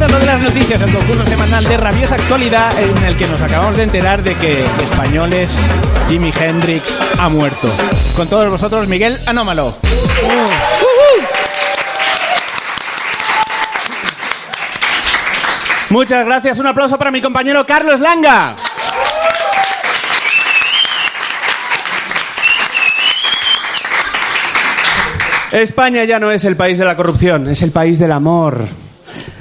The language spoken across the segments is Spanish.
Lo de las noticias, el concurso semanal de rabiosa actualidad en el que nos acabamos de enterar de que españoles Jimi Hendrix ha muerto. Con todos vosotros, Miguel Anómalo. Muchas gracias, un aplauso para mi compañero Carlos Langa. España ya no es el país de la corrupción, es el país del amor.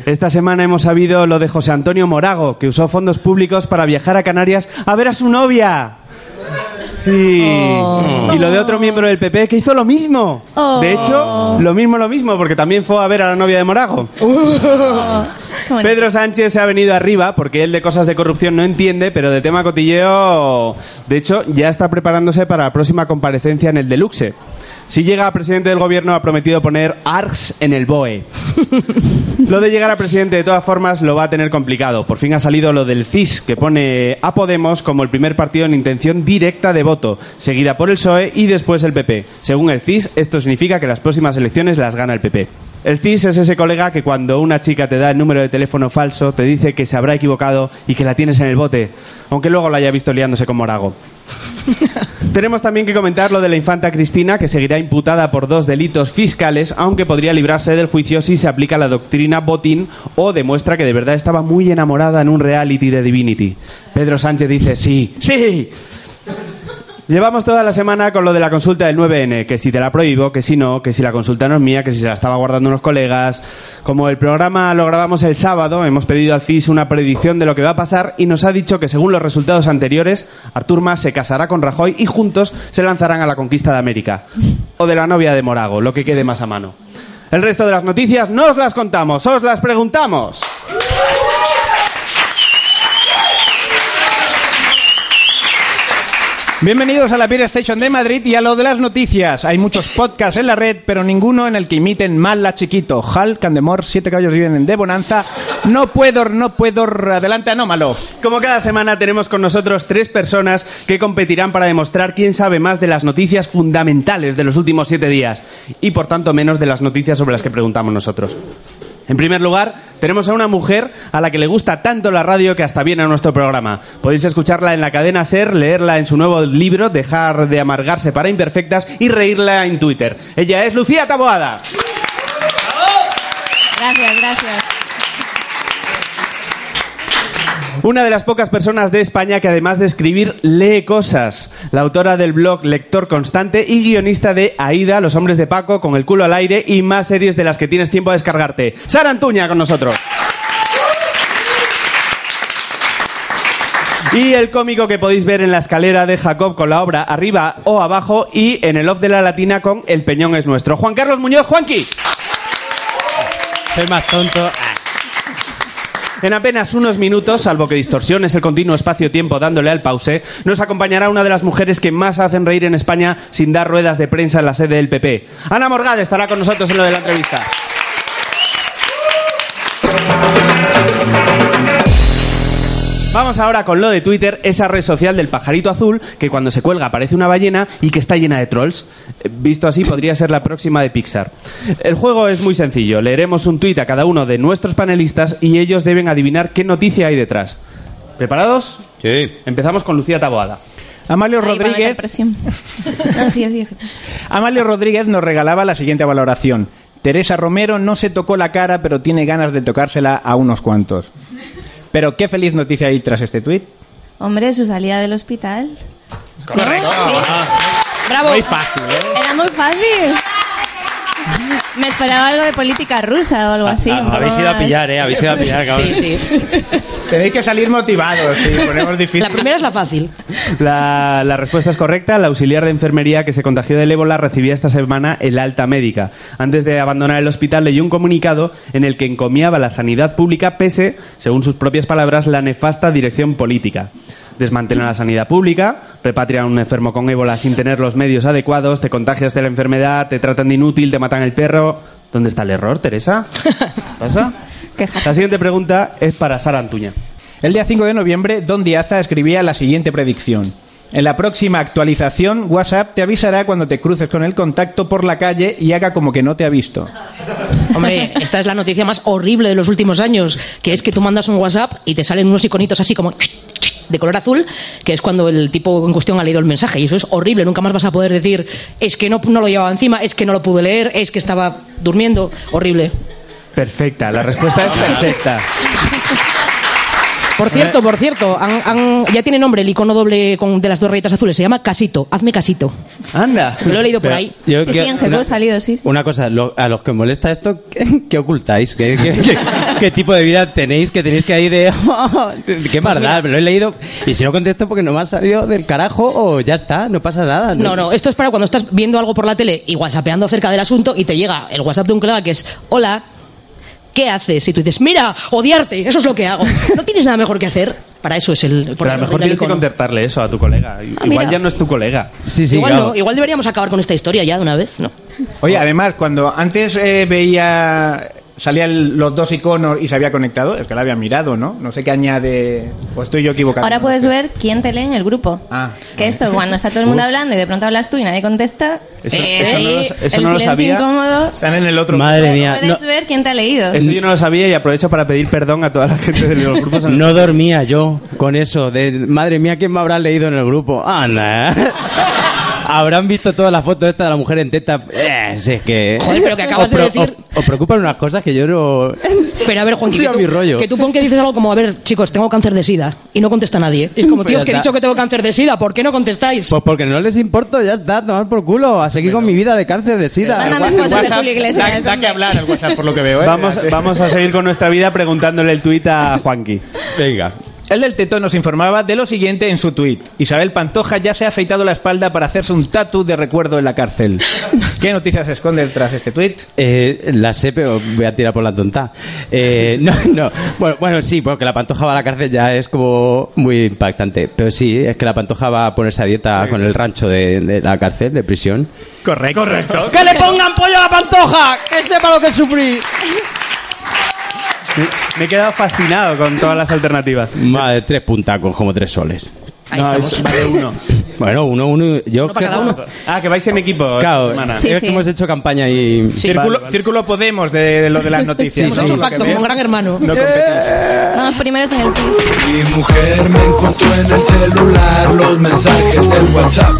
Esta semana hemos sabido lo de José Antonio Morago, que usó fondos públicos para viajar a Canarias a ver a su novia. Sí. Y lo de otro miembro del PP que hizo lo mismo. De hecho, lo mismo, lo mismo, porque también fue a ver a la novia de Morago. Pedro Sánchez se ha venido arriba porque él de cosas de corrupción no entiende, pero de tema cotilleo, de hecho, ya está preparándose para la próxima comparecencia en el Deluxe. Si llega a presidente del gobierno ha prometido poner ARCS en el BOE. Lo de llegar a presidente de todas formas lo va a tener complicado. Por fin ha salido lo del CIS, que pone a Podemos como el primer partido en intención directa de voto, seguida por el PSOE y después el PP. Según el CIS, esto significa que las próximas elecciones las gana el PP. El CIS es ese colega que cuando una chica te da el número de teléfono falso, te dice que se habrá equivocado y que la tienes en el bote, aunque luego la haya visto liándose con Morago. Tenemos también que comentar lo de la infanta Cristina, que seguirá imputada por dos delitos fiscales, aunque podría librarse del juicio si se aplica la doctrina Botín o demuestra que de verdad estaba muy enamorada en un reality de Divinity. Pedro Sánchez dice sí, sí. Llevamos toda la semana con lo de la consulta del 9N, que si te la prohíbo, que si no, que si la consulta no es mía, que si se la estaba guardando unos colegas. Como el programa lo grabamos el sábado, hemos pedido al CIS una predicción de lo que va a pasar y nos ha dicho que según los resultados anteriores, Artur Mas se casará con Rajoy y juntos se lanzarán a la conquista de América. O de la novia de Morago, lo que quede más a mano. El resto de las noticias no os las contamos, os las preguntamos. Bienvenidos a la Beer Station de Madrid y a lo de las noticias. Hay muchos podcasts en la red, pero ninguno en el que imiten mal la chiquito. Hal, Candemore, Siete Caballos viven en De Bonanza. No puedo, no puedo. Adelante, anómalo. Como cada semana tenemos con nosotros tres personas que competirán para demostrar quién sabe más de las noticias fundamentales de los últimos siete días y por tanto menos de las noticias sobre las que preguntamos nosotros. En primer lugar, tenemos a una mujer a la que le gusta tanto la radio que hasta viene a nuestro programa. Podéis escucharla en la cadena Ser, leerla en su nuevo libro, Dejar de amargarse para imperfectas y reírla en Twitter. Ella es Lucía Taboada. Gracias, gracias. Una de las pocas personas de España que además de escribir lee cosas. La autora del blog Lector Constante y guionista de Aida, Los Hombres de Paco, Con el culo al aire y más series de las que tienes tiempo a descargarte. Sara Antuña con nosotros. Y el cómico que podéis ver en la escalera de Jacob con la obra arriba o abajo y en el off de la latina con El Peñón es nuestro. Juan Carlos Muñoz, Juanqui. Soy más tonto. En apenas unos minutos, salvo que distorsiones el continuo espacio-tiempo dándole al pause, nos acompañará una de las mujeres que más hacen reír en España sin dar ruedas de prensa en la sede del PP. Ana Morgade estará con nosotros en lo de la entrevista. Vamos ahora con lo de Twitter, esa red social del pajarito azul que cuando se cuelga parece una ballena y que está llena de trolls. Eh, Visto así, podría ser la próxima de Pixar. El juego es muy sencillo. Leeremos un tuit a cada uno de nuestros panelistas y ellos deben adivinar qué noticia hay detrás. ¿Preparados? Sí. Empezamos con Lucía Taboada. Amalio Rodríguez, sí. Amalio Rodríguez nos regalaba la siguiente valoración. Teresa Romero no se tocó la cara, pero tiene ganas de tocársela a unos cuantos. Pero qué feliz noticia hay tras este tuit. Hombre, su salida del hospital. Correcto. Sí. Bravo. Muy fácil, ¿eh? Era muy fácil. Me esperaba algo de política rusa o algo así. un poco Ah, Habéis ido a pillar, ¿eh? Habéis ido a pillar, cabrón. Sí, sí. Tenéis que salir motivados, si ponemos difícil. La primera es la fácil. La, la respuesta es correcta. La auxiliar de enfermería que se contagió del ébola recibía esta semana el alta médica. Antes de abandonar el hospital leyó un comunicado en el que encomiaba la sanidad pública pese, según sus propias palabras, la nefasta dirección política. Desmantelan la sanidad pública, repatrian a un enfermo con ébola sin tener los medios adecuados, te contagias de la enfermedad, te tratan de inútil, te matan el perro. ¿Dónde está el error, Teresa? ¿Pasa? La siguiente pregunta es para Sara Antuña. El día 5 de noviembre, Don Diaza escribía la siguiente predicción. En la próxima actualización, WhatsApp te avisará cuando te cruces con el contacto por la calle y haga como que no te ha visto. Hombre, esta es la noticia más horrible de los últimos años, que es que tú mandas un WhatsApp y te salen unos iconitos así como de color azul, que es cuando el tipo en cuestión ha leído el mensaje. Y eso es horrible, nunca más vas a poder decir, es que no, no lo llevaba encima, es que no lo pude leer, es que estaba durmiendo. Horrible. Perfecta, la respuesta es perfecta. Por cierto, por cierto, han- han- ya tiene nombre el icono doble con, de las dos rayitas azules, se llama Casito, hazme Casito. Anda. Lo he leído por Pero ahí. yo Sí, que- sí, en una- salido, sí. Una cosa, lo- a los que os molesta esto, ¿qué, qué ocultáis? ¿Qué, qué, qué- qué tipo de vida tenéis? Que tenéis que ir de... Pues qué maldad, me lo he leído. Y si no contesto porque no me ha salido del carajo, o ya está, no pasa nada. No, no, esto es para cuando estás viendo algo por la tele y whatsappeando acerca del asunto y te llega el WhatsApp de un colega que es, hola, ¿qué haces? Y tú dices, mira, odiarte, eso es lo que hago. No tienes nada mejor que hacer. Para eso es el... Pero a lo mejor tienes que icono. contestarle eso a tu colega. Igual mira. ya no es tu colega. Sí, sí, igual, claro. no, igual deberíamos acabar con esta historia ya de una vez, ¿no? Oye, además, cuando antes eh, veía. Salían los dos iconos y se había conectado, es que lo había mirado, ¿no? No sé qué añade. O estoy yo equivocado. Ahora no puedes sé. ver quién te lee en el grupo. Ah. Que esto, cuando está todo el mundo hablando y de pronto hablas tú y nadie contesta, Eso- eh, eso no lo- eso el no lo sabía. incómodo. Están en el otro. Madre mía, Puedes no, ver quién te ha leído. Eso yo no lo sabía y aprovecho para pedir perdón a toda la gente de los grupos. no dormía yo con eso de, madre mía, ¿quién me habrá leído en el grupo? Anda. Habrán visto todas las fotos esta de la mujer en teta. Eh, si es que... Joder, pero que acabas os de decir- Os, os preocupan unas cosas que yo no... Pero a ver, Juan, Sí, que, tú, mi rollo. que tú pon que dices algo como, a ver, chicos, tengo cáncer de sida. Y no contesta nadie. Y es como, Pues tíos, que he está. dicho que tengo cáncer de sida, ¿por qué no contestáis? Pues porque no les importo, ya está, tomar por culo, a seguir con mi vida de cáncer de sida. Mándame El fotos de WhatsApp Iglesias. Da, da que hablar el WhatsApp, por lo que veo, ¿eh? Vamos, vamos a seguir con nuestra vida preguntándole el tuit a Juanqui. Venga. El del Teto nos informaba de lo siguiente en su tuit. Isabel Pantoja ya se ha afeitado la espalda para hacerse un tatu de recuerdo en la cárcel. ¿Qué noticias se esconde tras este tuit? Eh, la sé, pero voy a tirar por la tonta. Eh, no, no. Bueno, bueno, sí, porque la pantoja va a la cárcel ya es como muy impactante. Pero sí, es que la pantoja va a ponerse a dieta con el rancho de, de la cárcel, de prisión. Correcto. Correcto. ¡Que le pongan pollo a la pantoja! ¡Que sepa lo que sufrí! Me, he quedado fascinado con todas las alternativas. Madre, tres puntacos, como tres soles. Ahí No, estamos. es- vale uno. Bueno, uno, uno. Yo Uno para cada uno. Ah, que vais en equipo Claro, semana. Sí, es sí. que hemos hecho campaña y. Sí. Círculo, Vale, vale. Círculo Podemos de, de lo de las noticias. Hemos hecho un pacto como un gran hermano. No competís. Vamos primeros en el quiz. Mi mujer me encontró en el celular los mensajes del WhatsApp.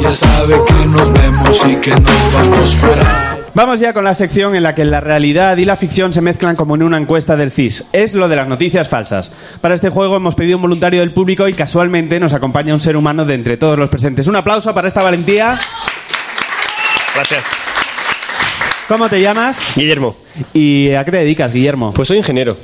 Ya sabe que nos vemos y que nos vamos fuera. Vamos ya con la sección en la que la realidad y la ficción se mezclan como en una encuesta del CIS. Es lo de las noticias falsas. Para este juego hemos pedido un voluntario del público y casualmente nos acompaña un ser humano de entre todos los presentes. Un aplauso para esta valentía. Gracias. ¿Cómo te llamas? Guillermo, ¿Y a qué te dedicas, Guillermo? pues soy ingeniero.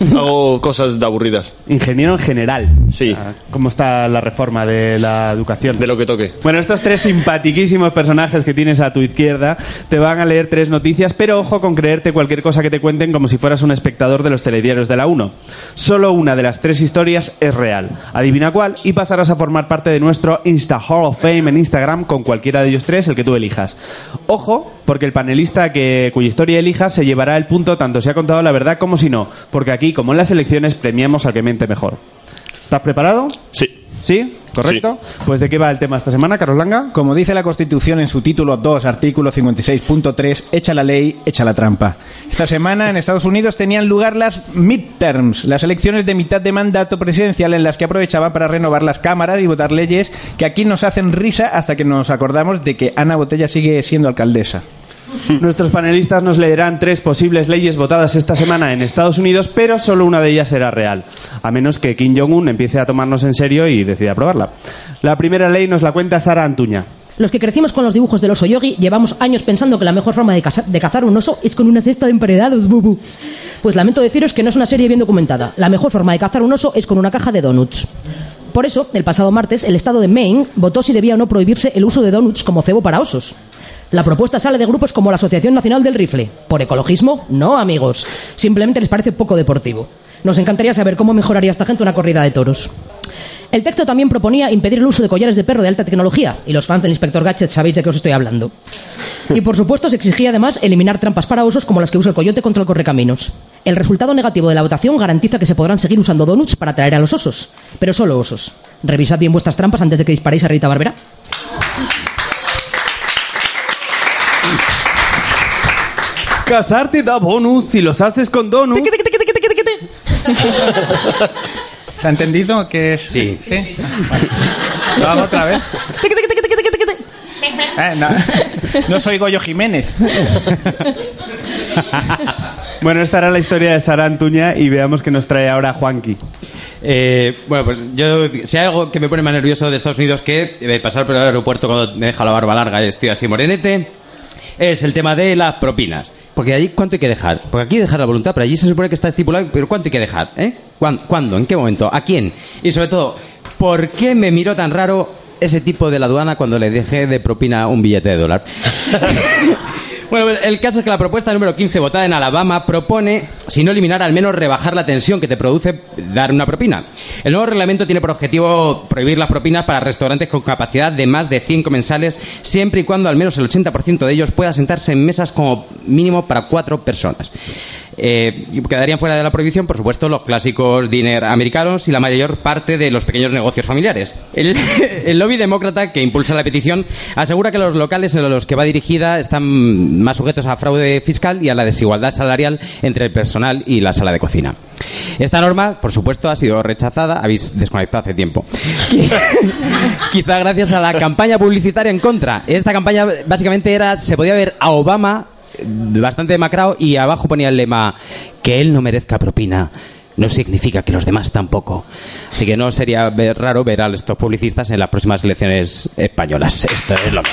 Hago cosas de aburridas, Ingeniero en general. Sí. Ah, ¿Cómo está la reforma de la educación? de lo que toque. Bueno, estos tres simpatiquísimos personajes que tienes a tu izquierda te van a leer tres noticias, pero ojo con creerte cualquier cosa que te cuenten como si fueras un espectador de los telediarios de la 1. Solo una de las tres historias es real. Adivina cuál y pasarás a formar parte de nuestro Insta Hall of Fame en Instagram con cualquiera de ellos tres, el que tú elijas. Ojo, porque el panelista que, cuya historia elijas se llevará el punto tanto si ha contado la verdad como si no, porque aquí, como en las elecciones, premiamos al que miente mejor. ¿Estás preparado? Sí. ¿Sí? ¿Correcto? Pues ¿de qué va el tema esta semana, Carlos Langa? Como dice la Constitución en su título 2, artículo 56.3, echa la ley, echa la trampa. Esta semana en Estados Unidos tenían lugar las midterms, las elecciones de mitad de mandato presidencial en las que aprovechaba para renovar las cámaras y votar leyes que aquí nos hacen risa hasta que nos acordamos de que Ana Botella sigue siendo alcaldesa. Nuestros panelistas nos leerán tres posibles leyes votadas esta semana en Estados Unidos, pero solo una de ellas será real, a menos que Kim Jong-un empiece a tomarnos en serio y decida aprobarla. La primera ley nos la cuenta Sara Antuña. Los que crecimos con los dibujos del oso yogi llevamos años pensando que la mejor forma de, de cazar un oso es con una cesta de emparedados, bubu. Pues lamento deciros que no es una serie bien documentada. La mejor forma de cazar un oso es con una caja de donuts. Por eso, el pasado martes, el estado de Maine votó si debía o no prohibirse el uso de donuts como cebo para osos. La propuesta sale de grupos como la Asociación Nacional del Rifle. ¿Por ecologismo? No, amigos. Simplemente les parece poco deportivo. Nos encantaría saber cómo mejoraría esta gente una corrida de toros. El texto también proponía impedir el uso de collares de perro de alta tecnología, y los fans del Inspector Gadget sabéis de qué os estoy hablando. Y por supuesto se exigía además eliminar trampas para osos como las que usa el coyote contra el correcaminos. El resultado negativo de la votación garantiza que se podrán seguir usando donuts para atraer a los osos, pero solo osos. Revisad bien vuestras trampas antes de que disparéis a Rita Barbera. Casarte da bonus si los haces con donuts. ¿Se ha entendido que es...? Sí. ¿Sí? Vale. Lo hago otra vez. Eh, no, no soy Goyo Jiménez. Bueno, esta era la historia de Sara Antuña y veamos que nos trae ahora Juanqui. Eh, bueno, pues yo, si hay algo que me pone más nervioso de Estados Unidos que eh, pasar por el aeropuerto cuando me deja la barba larga y estoy así morenete, es el tema de las propinas. Porque allí, ¿cuánto hay que dejar? Porque aquí dejar la voluntad, pero allí se supone que está estipulado, pero ¿cuánto hay que dejar? ¿Eh? ¿Cuán- ¿Cuándo? ¿En qué momento? ¿A quién? Y sobre todo, ¿por qué me miró tan raro ese tipo de la aduana cuando le dejé de propina un billete de dólar? Bueno, el caso es que la propuesta número 15 votada en Alabama propone, si no eliminar, al menos rebajar la tensión que te produce dar una propina. El nuevo reglamento tiene por objetivo prohibir las propinas para restaurantes con capacidad de más de 100 comensales, siempre y cuando al menos el 80% de ellos pueda sentarse en mesas como mínimo para cuatro personas. Eh, quedarían fuera de la prohibición, por supuesto, los clásicos dinner americanos y la mayor parte de los pequeños negocios familiares. El, lobby demócrata que impulsa la petición asegura que los locales en los que va dirigida están más sujetos a fraude fiscal y a la desigualdad salarial entre el personal y la sala de cocina. Esta norma, por supuesto, ha sido rechazada. Habéis desconectado hace tiempo. Quizá gracias a la campaña publicitaria en contra. Esta campaña básicamente era, se podía ver a Obama bastante demacrado y abajo ponía el lema que él no merezca propina no significa que los demás tampoco. Así que no sería raro ver a estos publicistas en las próximas elecciones españolas. Esto es lo que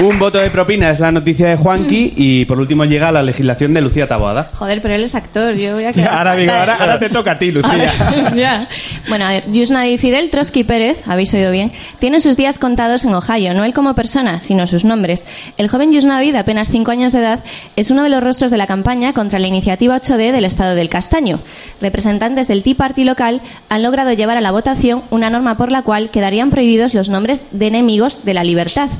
Un voto de propina es la noticia de Juanqui y por último llega la legislación de Lucía Taboada. Joder, pero él es actor, yo voy a quedar Ahora, digo, ahora, ahora te toca a ti, Lucía. Ya. Bueno, a ver, Yusnavi Fidel Trotsky Pérez, habéis oído bien, tiene sus días contados en Ohio, no él como persona, sino sus nombres. El joven Yusnavi, de apenas 5 años de edad, es uno de los rostros de la campaña contra la iniciativa 8D del Estado del Castaño. Representantes del Tea Party local han logrado llevar a la votación una norma por la cual quedarían prohibidos los nombres de enemigos de la libertad.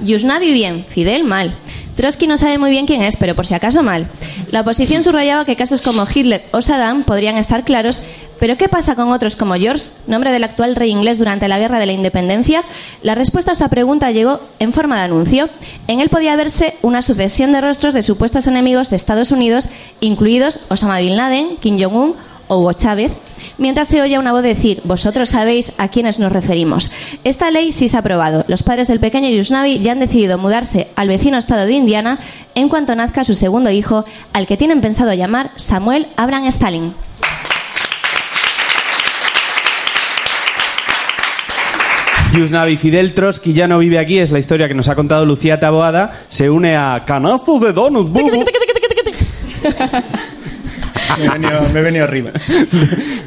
Yusnavi bien, Fidel mal. Trotsky no sabe muy bien quién es, pero por si acaso mal. La oposición subrayaba que casos como Hitler o Saddam podrían estar claros, pero ¿qué pasa con otros como George, nombre del actual rey inglés durante la Guerra de la Independencia? La respuesta a esta pregunta llegó en forma de anuncio. En él podía verse una sucesión de rostros de supuestos enemigos de Estados Unidos, incluidos Osama Bin Laden, Kim Jong-un o Hugo Chávez, mientras se oye una voz decir, vosotros sabéis a quiénes nos referimos. Esta ley sí se ha aprobado. Los padres del pequeño Yusnavi ya han decidido mudarse al vecino estado de Indiana en cuanto nazca su segundo hijo, al que tienen pensado llamar Samuel Abraham Stalin. Yusnavi Fidel Trotsky ya no vive aquí, es la historia que nos ha contado Lucía Taboada. Se une a Canastos de Donuts. Me he venido, me he venido arriba.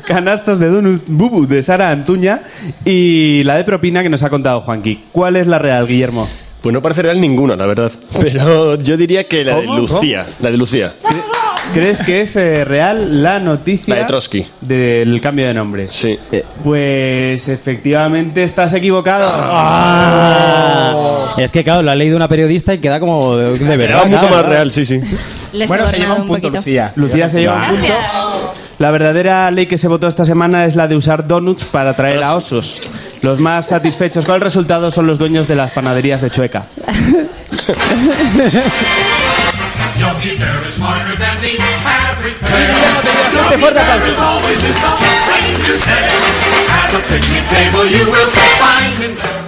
Canastos de Donuts Bubu de Sara Antuña y la de propina que nos ha contado Juanqui. ¿Cuál es la real, Guillermo? Pues no parece real ninguna, la verdad. Pero yo diría que la de ¿Cómo? Lucía. La de Lucía. ¿Crees que es eh, real la noticia La de Trotsky. del cambio de nombre? Sí. Pues efectivamente estás equivocado. Ah. Es que, claro, lo ha leído una periodista y queda como de, de verdad. Mucho claro, más real, sí, sí. Les Bueno, se lleva un punto, poquito. Lucía. Lucía se lleva un punto. La verdadera ley que se votó esta semana es la de usar donuts para atraer a osos. Los más satisfechos con el resultado son los dueños de las panaderías de Chueca. Yogi Bear is smarter than the average bear. Yogi Bear is always in the ranger's hair. At the picnic table you will find him there.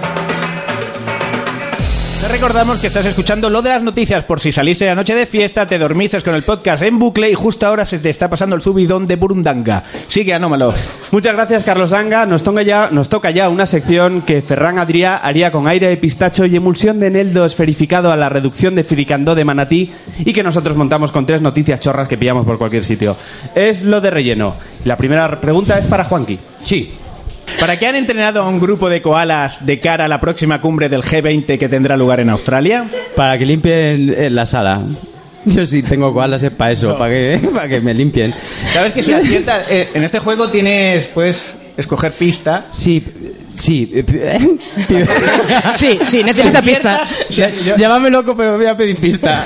Te recordamos que estás escuchando lo de las noticias por si saliste la noche de fiesta, te dormiste con el podcast en bucle y justo ahora se te está pasando el subidón de Burundanga. Sigue, Anómalo. Muchas gracias, Carlos Danga. Nos toca, ya, nos toca ya una sección que Ferran Adrià haría con aire de pistacho y emulsión de eneldo esferificado a la reducción de fricandó de manatí y que nosotros montamos con tres noticias chorras que pillamos por cualquier sitio. Es lo de relleno. La primera pregunta es para Juanqui. Sí. ¿Para qué han entrenado a un grupo de koalas de cara a la próxima cumbre del G20 que tendrá lugar en Australia? Para que limpien eh, la sala. Yo sí tengo koalas es para eso, para que, para que me limpien. ¿Sabes que si aciertas, eh, en este juego tienes, pues, escoger pista? Sí, sí. Sí, sí, necesita pista. Llámame loco, pero voy a pedir pista.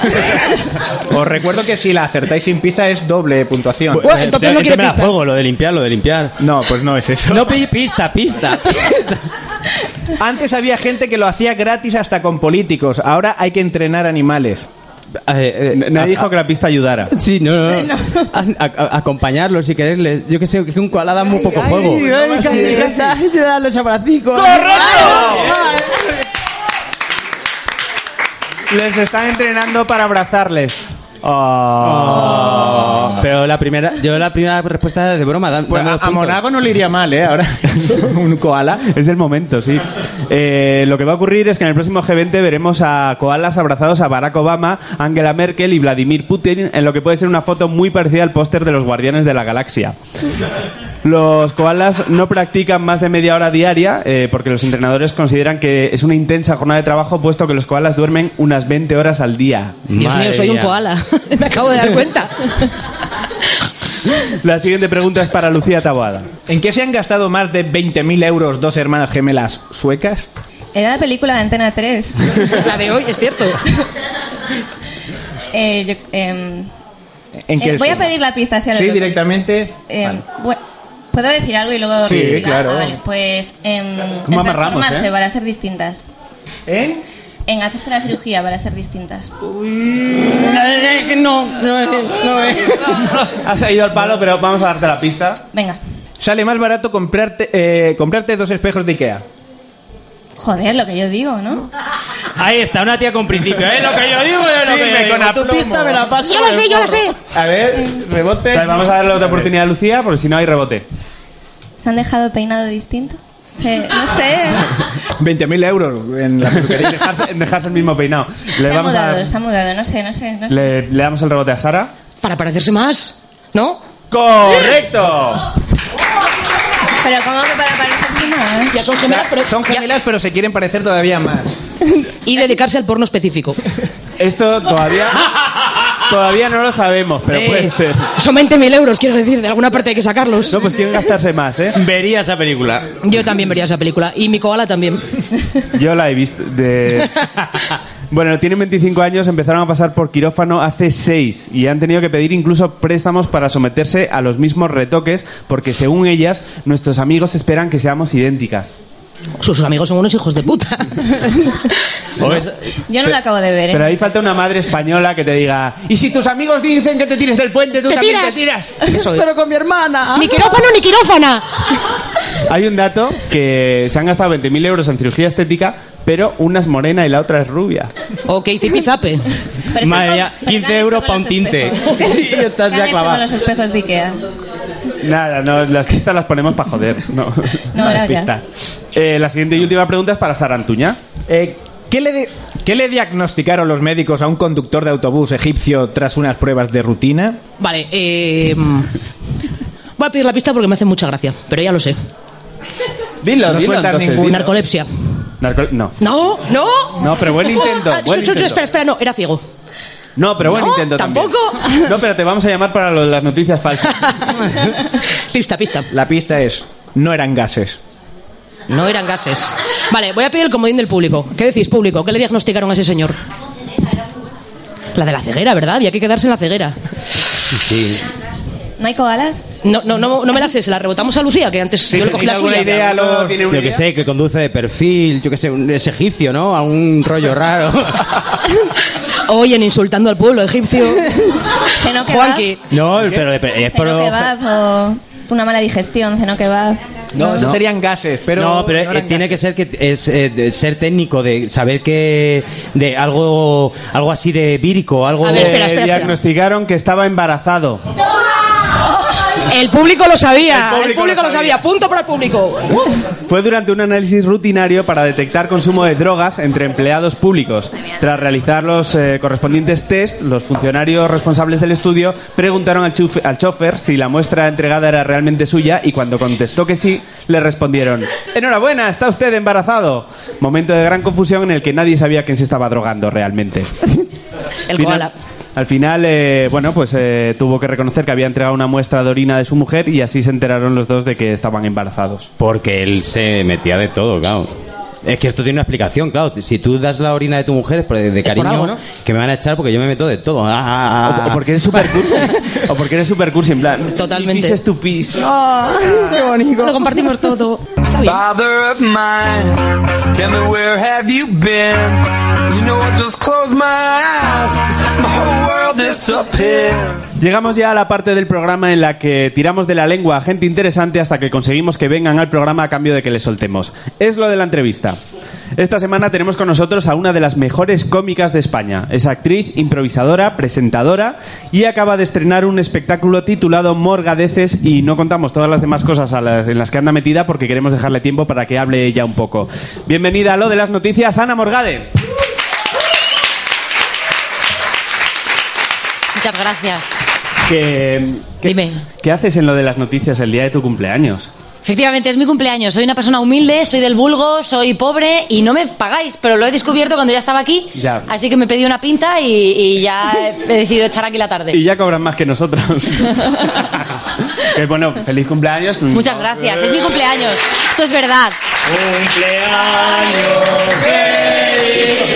Os recuerdo que si la acertáis sin pista es doble puntuación. Bueno, entonces no quiere me la pista. juego, lo de limpiar, lo de limpiar. No, pues no es eso. No pedí pista, pista. Antes había gente que lo hacía gratis hasta con políticos. Ahora hay que entrenar animales. Eh, eh, Nadie a- dijo que la pista ayudara. Sí, no, no. no. A- a- acompañarlos si quererles. Yo que sé, que un koala da muy poco juego. casi, casi. Se dan los abracicos. Les están entrenando para abrazarles. Oh. Oh, pero la primera, yo la primera respuesta de broma, dan, Pues a. Monago no le iría mal, ¿eh? Ahora, un koala. Es el momento, sí. Eh, lo que va a ocurrir es que en el próximo G20 veremos a koalas abrazados a Barack Obama, Angela Merkel y Vladimir Putin en lo que puede ser una foto muy parecida al póster de los Guardianes de la Galaxia. Los koalas no practican más de media hora diaria eh, porque los entrenadores consideran que es una intensa jornada de trabajo puesto que los koalas duermen unas 20 horas al día. Dios Madre mío, soy un koala. Me acabo de dar cuenta. La siguiente pregunta es para Lucía Taboada. ¿En qué se han gastado más de 20.000 euros dos hermanas gemelas suecas? Era la película de Antena 3. La de hoy, es cierto. Eh, yo- em, ¿En qué eh, voy a pedir la pista. Si Sí, directamente. Em, Vale. ¿Puedo decir algo y luego...? Sí, claro. ah, vale, pues... em, ¿Cómo en amarramos, transformarse eh? para ser distintas. ¿Eh? En hacerse la cirugía para ser distintas. No, no, no. Has ido al palo, pero vamos a darte la pista. Venga. Sale más barato comprarte, eh, comprarte dos espejos de Ikea. Joder, lo que yo digo, ¿no? Ahí está, una tía con principio, ¿eh? Lo que yo digo es lo que yo con digo. Tu aplomo. pista me la paso. Yo lo sé, yo lo sé. A ver, rebote. Vale, vamos a darle otra oportunidad a Lucía, porque si no hay rebote. ¿Se han dejado peinado distinto? Sí, no sé. 20.000 euros en la peluquería. Dejarse, dejarse el mismo peinado. Se Le, ha vamos a, mudado, se ha mudado. No sé, no sé, no sé. le, le damos el rebote a Sara. Para parecerse más, ¿no? ¡Correcto! Pero ¿cómo que para parecerse Ya son gemelas, pero... Son gemelas, pero se quieren parecer todavía más. Y dedicarse al porno específico. Esto todavía todavía no lo sabemos, pero Eh, puede ser. Son 20.000 euros, quiero decir, de alguna parte hay que sacarlos. No, pues quieren gastarse más, ¿eh? Vería esa película. Yo también vería esa película. Y mi koala también. Yo la he visto. De... Bueno, tienen 25 años, empezaron a pasar por quirófano hace 6 y han tenido que pedir incluso préstamos para someterse a los mismos retoques porque según ellas, nuestros amigos esperan que seamos idénticas. Sus amigos son unos hijos de puta. Yo no lo acabo de ver, ¿eh? Pero ahí falta una madre española que te diga, y si tus amigos dicen que te tires del puente, tú ¡Te también tiras! te tiras. Eso es. con mi hermana. ¡Ni quirófano ni quirófana! Hay un dato que se han gastado 20.000 euros en cirugía estética, pero una es morena y la otra es rubia. Ok, zipizape. Pero eso Madre mía, pero 15 ¿qué han euros para un tinte. y estás ¿Qué ya clavado. los espejos de Ikea? Nada, no, las pistas las ponemos para joder. No, No, las pistas. Eh, la siguiente y última pregunta es para Sara Antuña. Eh, ¿qué, le de- qué le diagnosticaron los médicos a un conductor de autobús egipcio tras unas pruebas de rutina? Vale, eh... mm, Voy a pedir la pista porque me hace mucha gracia, pero ya lo sé. Dilo, No dilo sueltas entonces, ningún- dilo. Narcolepsia. Narco- no. No, no. No, pero buen intento, Ah, buen intento. espera, espera, no, era ciego. No, pero buen No, intento también. tampoco. No, pero te vamos a llamar para lo de las noticias falsas. pista, pista. La pista es, no eran gases. No eran gases. Vale, voy a pedir el comodín del público. ¿Qué decís, público? ¿Qué le diagnosticaron a ese señor? La de la ceguera, ¿verdad? Y hay que quedarse en la ceguera. Sí. ¿No hay koalas? No, no, no, no me la sé, se la rebotamos a Lucía, que antes yo le cogí la ¿Tenéis alguna suya. idea? Luego tiene una Yo que idea? sé, que conduce de perfil, yo que sé, un- es egipcio, ¿no? A un rollo raro. Oyen insultando al pueblo egipcio. ¿Que no? Juanqui. No, pero de- es ¿Que por... no una mala digestión, ceno que va. No, eso No. serían gases, pero... no, pero no eh, tiene que gases. ser que es eh, ser técnico de saber que de algo algo así de vírico, algo A ver, espera, espera, espera. diagnosticaron que estaba embarazado. El público lo sabía. El El público lo lo sabía. Punto para el público. Fue durante un análisis rutinario para detectar consumo de drogas entre empleados públicos. Tras realizar los eh, correspondientes test, los funcionarios responsables del estudio preguntaron al, chofer si la muestra entregada era realmente suya y cuando contestó que sí, le respondieron Enhorabuena, está usted embarazado. Momento de gran confusión en el que nadie sabía quién se estaba drogando realmente. El Final- koala. Al final, eh, bueno, pues eh, tuvo que reconocer que había entregado una muestra de orina de su mujer y así se enteraron los dos de que estaban embarazados. porque él se metía de todo, claro. Es que esto tiene una explicación, claro. Si tú das la orina de tu mujer es por- de por cariño, algo, ¿no? que me van a echar porque yo me meto de todo. Ah, ah, ah. O, o porque eres super cursi. o porque eres super cursi, en plan. Totalmente. Pis es tu pis. Qué bonito. Lo compartimos todo. Está bien. Llegamos ya a la parte del programa en la que tiramos de la lengua a gente interesante hasta que conseguimos que vengan al programa a cambio de que les soltemos. Es lo de la entrevista. Esta semana tenemos con nosotros a una de las mejores cómicas de España. Es actriz, improvisadora, presentadora y acaba de estrenar un espectáculo titulado Morgadeces y no contamos todas las demás cosas en las que anda metida porque queremos dejarle tiempo para que hable ella un poco. Bienvenida a lo de las noticias, Ana Morgade. Muchas gracias. ¿Qué, qué- Dime. ¿Qué haces en lo de las noticias el día de tu cumpleaños? Efectivamente, es mi cumpleaños. Soy una persona humilde, soy del vulgo, soy pobre y no me pagáis, pero lo he descubierto cuando ya estaba aquí. Ya. Así que me pedí una pinta y, y ya he decidido echar aquí la tarde. Y ya cobran más que nosotros. que bueno, feliz cumpleaños. Muchas gracias. Es mi cumpleaños. Esto es verdad.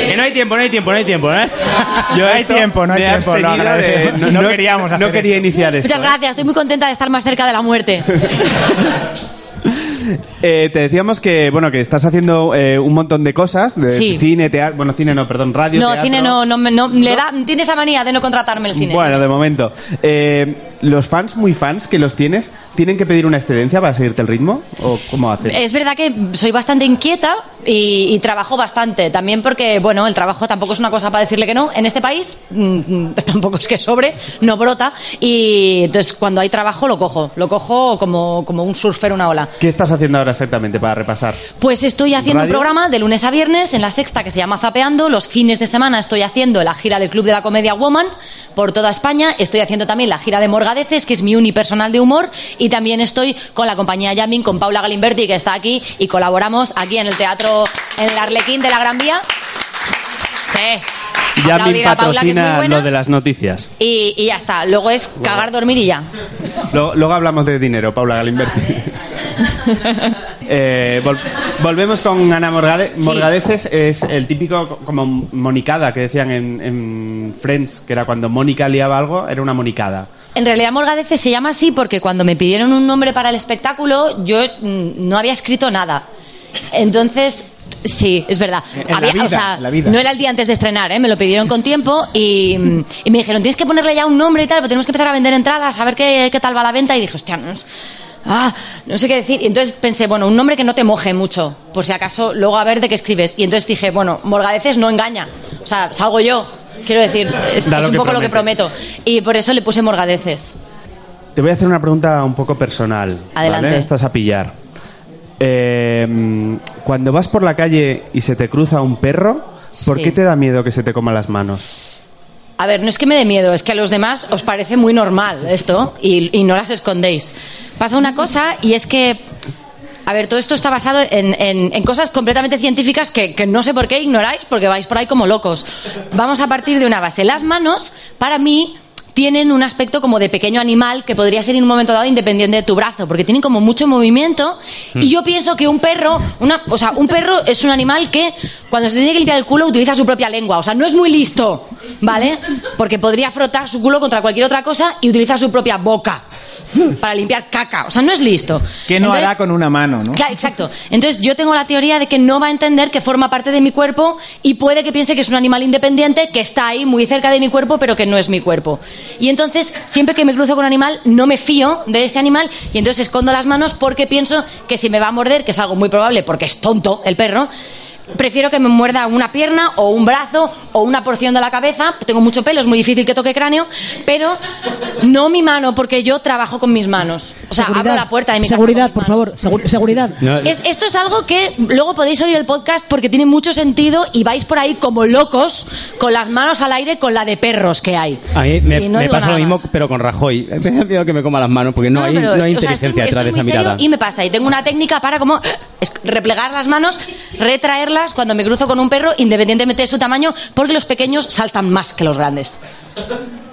Que no hay tiempo, no hay tiempo, no hay tiempo, ¿eh? Yo No hay tiempo, no hay me he tiempo, lo abstenido de- agradecemos. no, No queríamos hacer No quería esto. iniciar esto. Muchas ¿eh? gracias. Estoy muy contenta de estar más cerca de la muerte. Eh, te decíamos que bueno que estás haciendo eh, un montón de cosas de Sí. cine, teatro, bueno cine no, perdón, radio, No, teatro. cine no, no, no, le da, tiene esa manía de no contratarme el cine. Bueno, de momento. Eh, ¿Los fans, muy fans que los tienes, tienen que pedir una excedencia para seguirte el ritmo? ¿O cómo hacen? Es verdad que soy bastante inquieta y, y trabajo bastante. También porque, bueno, el trabajo tampoco es una cosa para decirle que no. En este país mm, mm, tampoco es que sobre, no brota. Y entonces cuando hay trabajo lo cojo. Lo cojo como, como un surfer una ola. ¿Qué estás haciendo ahora exactamente para repasar? Pues estoy haciendo un programa de lunes a viernes en la sexta que se llama Zapeando. Los fines de semana estoy haciendo la gira del Club de la Comedia Woman por toda España. Estoy haciendo también la gira de Morgadeces, que es mi unipersonal de humor. Y también estoy con la compañía Yamin, con Paula Galimberti, que está aquí. Y colaboramos aquí en el teatro, en el Arlequín de la Gran Vía. Sí. Ya me Aplaudida a Paula, que es muy patrocina lo de las noticias. Y, y ya está. Luego es cagar, dormir y ya. Luego, luego hablamos de dinero, Paula Galimberti. Eh, vol- volvemos con Ana Morgade. Morgadeces es el típico co- como monicada que decían en, en Friends, que era cuando Mónica liaba algo, era una monicada. En realidad Morgadeces se llama así porque cuando me pidieron un nombre para el espectáculo yo mm, no había escrito nada. Entonces, sí, es verdad. En la Había- vida, o sea, en la vida. no era el día antes de estrenar, ¿eh? me lo pidieron con tiempo y, y me dijeron, tienes que ponerle ya un nombre y tal, pero tenemos que empezar a vender entradas, a ver qué, qué tal va la venta. Y dije, hostia, no, ah, no sé qué decir. Y entonces pensé, bueno, un nombre que no te moje mucho, por si acaso, luego a ver de qué escribes. Y entonces dije, bueno, Morgadeces no engaña. O sea, salgo yo. Quiero decir, es, un poco lo que prometo. Y por eso le puse Morgadeces. Te voy a hacer una pregunta un poco personal. Adelante. ¿vale? Estás a pillar. Eh, cuando vas por la calle y se te cruza un perro, ¿por Sí. qué te da miedo que se te coma las manos? A ver, no es que me dé miedo, es que a los demás os parece muy normal esto y, y no las escondéis. Pasa una cosa y es que, a ver, todo esto está basado en, en- en cosas completamente científicas que, que no sé por qué ignoráis porque vais por ahí como locos. Vamos a partir de una base. Las manos, para mí, tienen un aspecto como de pequeño animal que podría ser en un momento dado independiente de tu brazo, porque tienen como mucho movimiento. Y yo pienso que un perro, una, o sea, un perro es un animal que cuando se tiene que limpiar el culo utiliza su propia lengua. O sea, no es muy listo, ¿vale? Porque podría frotar su culo contra cualquier otra cosa y utiliza su propia boca para limpiar caca. O sea, no es listo. ¿Qué no Entonces- hará con una mano, no? Claro, exacto. Entonces yo tengo la teoría de que no va a entender que forma parte de mi cuerpo y puede que piense que es un animal independiente que está ahí muy cerca de mi cuerpo pero que no es mi cuerpo. Y entonces siempre que me cruzo con un animal no me fío de ese animal y entonces escondo las manos porque pienso que si me va a morder, que es algo muy probable porque es tonto el perro, Prefiero que me muerda una pierna o un brazo o una porción de la cabeza. Tengo mucho pelo, es muy difícil que toque cráneo, pero no mi mano, porque yo trabajo con mis manos. O sea, abro la puerta de mi casa Seguridad, por favor. segu- seguridad. es- esto es algo que luego podéis oír el podcast porque tiene mucho sentido y vais por ahí como locos con las manos al aire con la de perros que hay. A mí me, no pasa lo mismo, más. pero con Rajoy. Me da miedo que me coma las manos porque no, hay, pero, no hay o sea, esto- inteligencia esto detrás de es esa mirada. Y me pasa, y tengo una técnica para como replegar las manos, retraerlas cuando me cruzo con un perro, independientemente de su tamaño, porque los pequeños saltan más que los grandes.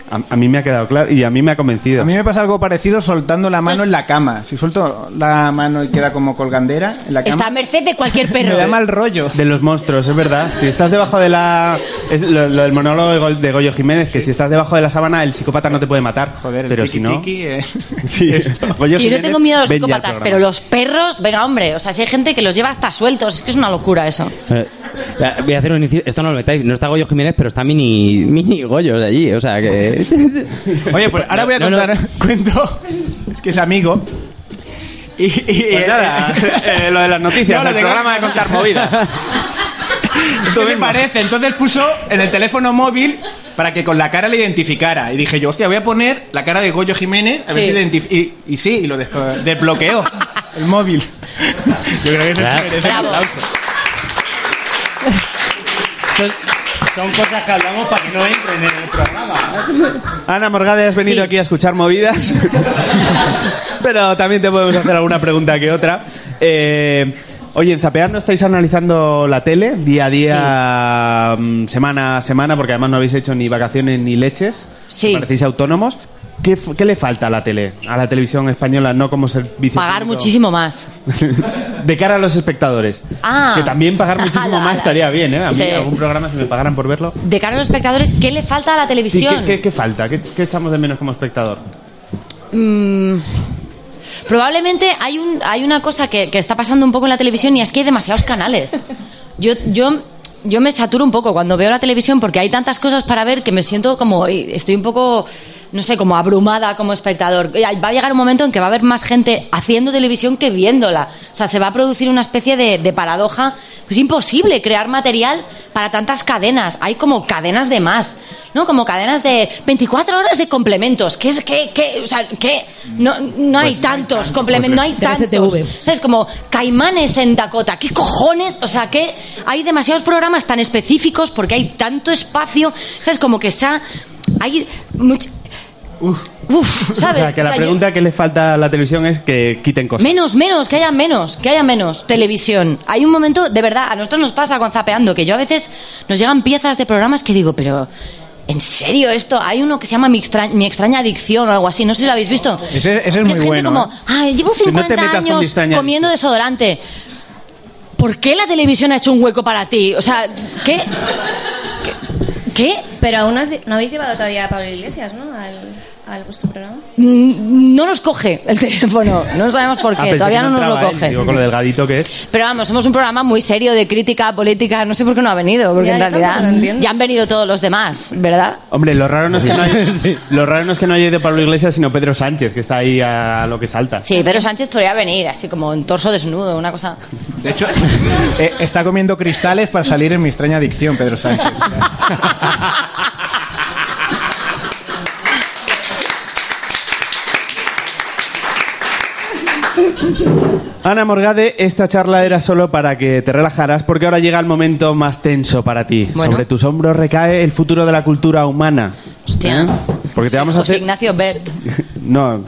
A, a mí me ha quedado claro y a mí me ha convencido. A mí me pasa algo parecido soltando la mano en la cama. Si suelto la mano y queda como colgandera en la cama, Está a merced de cualquier me perro. da mal rollo. De los monstruos, es verdad. Si estás debajo de la. Es lo, lo del monólogo de Go- de Goyo Jiménez, que si estás debajo de la sábana, el psicópata no te puede matar. Joder, el pero si no. tiki-tiki, eh. Sí, Goyo Sí, yo no tengo miedo a los psicópatas, pero los perros, venga hombre, o sea, si hay gente que los lleva hasta sueltos, es que es una locura eso. Eh, Voy a hacer un inicio. Esto no lo metáis. No está Goyo Jiménez, pero está Mini, mini Goyo de allí. O sea que. Oye, pues ahora voy a No, no. contar cuento. Es que es amigo. Y, y- Pues nada, eh, lo de las noticias, No, el programa de contar movidas. Es que se parece. Entonces puso en el teléfono móvil para que con la cara le identificara. Y dije yo, hostia, voy a poner la cara de Goyo Jiménez a ver Sí. si le identifica. Y, y sí, y lo desbloqueó el móvil. Yo creo que eso Claro. merece un aplauso. Son cosas que hablamos para que no entren en el programa. Ana Morgade, has venido Sí. aquí a escuchar movidas. Pero también te podemos hacer alguna pregunta que otra. Eh, oye, en Zapeando estáis analizando la tele día a día, mm, semana a semana, porque además no habéis hecho ni vacaciones ni leches. Sí. Parecéis autónomos. ¿Qué, le falta a la tele, a la televisión española, no como servicio Pagar público? muchísimo más. de cara a los espectadores. Ah. Que también pagar muchísimo más estaría bien, ¿eh? A mí Sí. algún programa, si me pagaran por verlo. De cara a los espectadores, ¿qué le falta a la Sí, televisión? ¿qué, qué- qué falta? ¿Qué, qué echamos de menos como espectador? Mm, probablemente hay, un, hay una cosa que, que está pasando un poco en la televisión y es que hay demasiados canales. Yo, yo, yo me saturo un poco cuando veo la televisión porque hay tantas cosas para ver que me siento como. Estoy un poco. No sé, como abrumada como espectador. Va a llegar un momento en que va a haber más gente haciendo televisión que viéndola. O sea, se va a producir una especie de, de paradoja. Es imposible crear material para tantas cadenas. Hay como cadenas de más. ¿no? Como cadenas de 24 horas de complementos. ¿Qué es qué, qué, o sea, qué? No, no hay tantos complementos, no hay De tantos. Es como caimanes en Dakota. ¿Qué cojones? O sea, que hay demasiados programas tan específicos porque hay tanto espacio. Es como que se ha- hay much- Uf, ¿sabes? O sea, que la O sea, yo- pregunta que le falta a la televisión es que quiten cosas. Menos, menos, que haya menos, que haya menos televisión. Hay un momento, de verdad, a nosotros nos pasa con Zapeando, que yo a veces nos llegan piezas de programas que digo, pero ¿en serio esto? Hay uno que se llama Mi, extra- Mi extraña adicción o algo así, no sé si lo habéis visto. Ese, ese es muy gente bueno. como, ¿eh? ay, llevo no te 50 metas con mi años comiendo desodorante. ¿Por qué la televisión ha hecho un hueco para ti? O sea, ¿qué? ¿Qué? ¿Qué? Pero aún no, has- no habéis llevado todavía a Pablo Iglesias, ¿no? Al, vuestro programa. Mm, No nos coge el teléfono, no sabemos por Ah, qué, todavía no nos lo él, coge. digo, con lo delgadito que es. Pero vamos, somos un programa muy serio de crítica política. No sé por qué no ha venido, porque Ya, en realidad lo ya han venido todos los demás, ¿verdad? Hombre, lo raro no es que no haya, lo raro no es que no haya ido Pablo Iglesias, sino Pedro Sánchez, que está ahí a lo que salta. Sí, pero Sánchez podría venir, así como en torso desnudo, una cosa. De hecho, eh, está comiendo cristales para salir en mi extraña adicción, Pedro Sánchez. Ana Morgade, esta charla era solo para que te relajaras, porque ahora llega el momento más tenso para ti. Bueno. Sobre tus hombros recae el futuro de la cultura humana. Hostia. ¿Eh? Porque te vamos a José hacer... Ignacio Bert. No,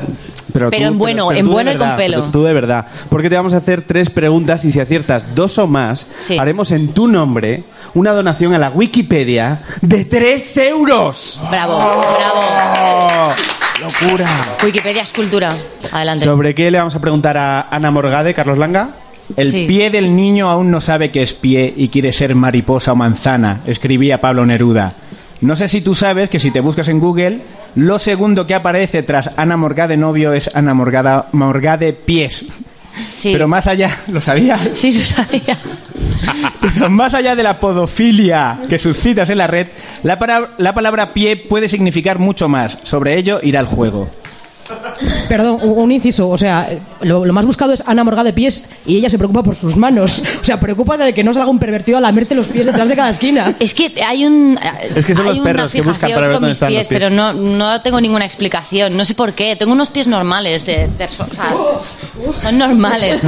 pero, Pero tú- en bueno, en tú de bueno y con pelo. pero Tú de verdad. Porque te vamos a hacer tres preguntas y si aciertas dos o más, Sí. haremos en tu nombre una donación a la Wikipedia de tres euros. Bravo, bravo. ¡Locura! Wikipedia es cultura. Adelante. ¿Sobre qué le vamos a preguntar a Ana Morgade, Carlos Langa? El Sí. pie del niño aún no sabe que es pie y quiere ser mariposa o manzana, escribía Pablo Neruda. No sé si tú sabes que si te buscas en Google, lo segundo que aparece tras Ana Morgade novio es Ana Morgada, Morgade pies. Sí. Pero más allá, ¿lo sabía? Sí, lo sabía. Pero más allá de la podofilia que suscitas en la red, la, para- la palabra pie puede significar mucho más. Sobre ello irá el juego. Perdón, un, inciso. O sea, lo, lo más buscado es Ana Morgade de pies y ella se preocupa por sus manos. O sea, preocupa de que no salga un pervertido a lamerte los pies detrás de cada esquina. Es que hay un. Es que son los perros que buscan para ver dónde están los pies, pies. pero no, no tengo ninguna explicación. No sé por qué. Tengo unos pies normales de perso- o sea, son normales.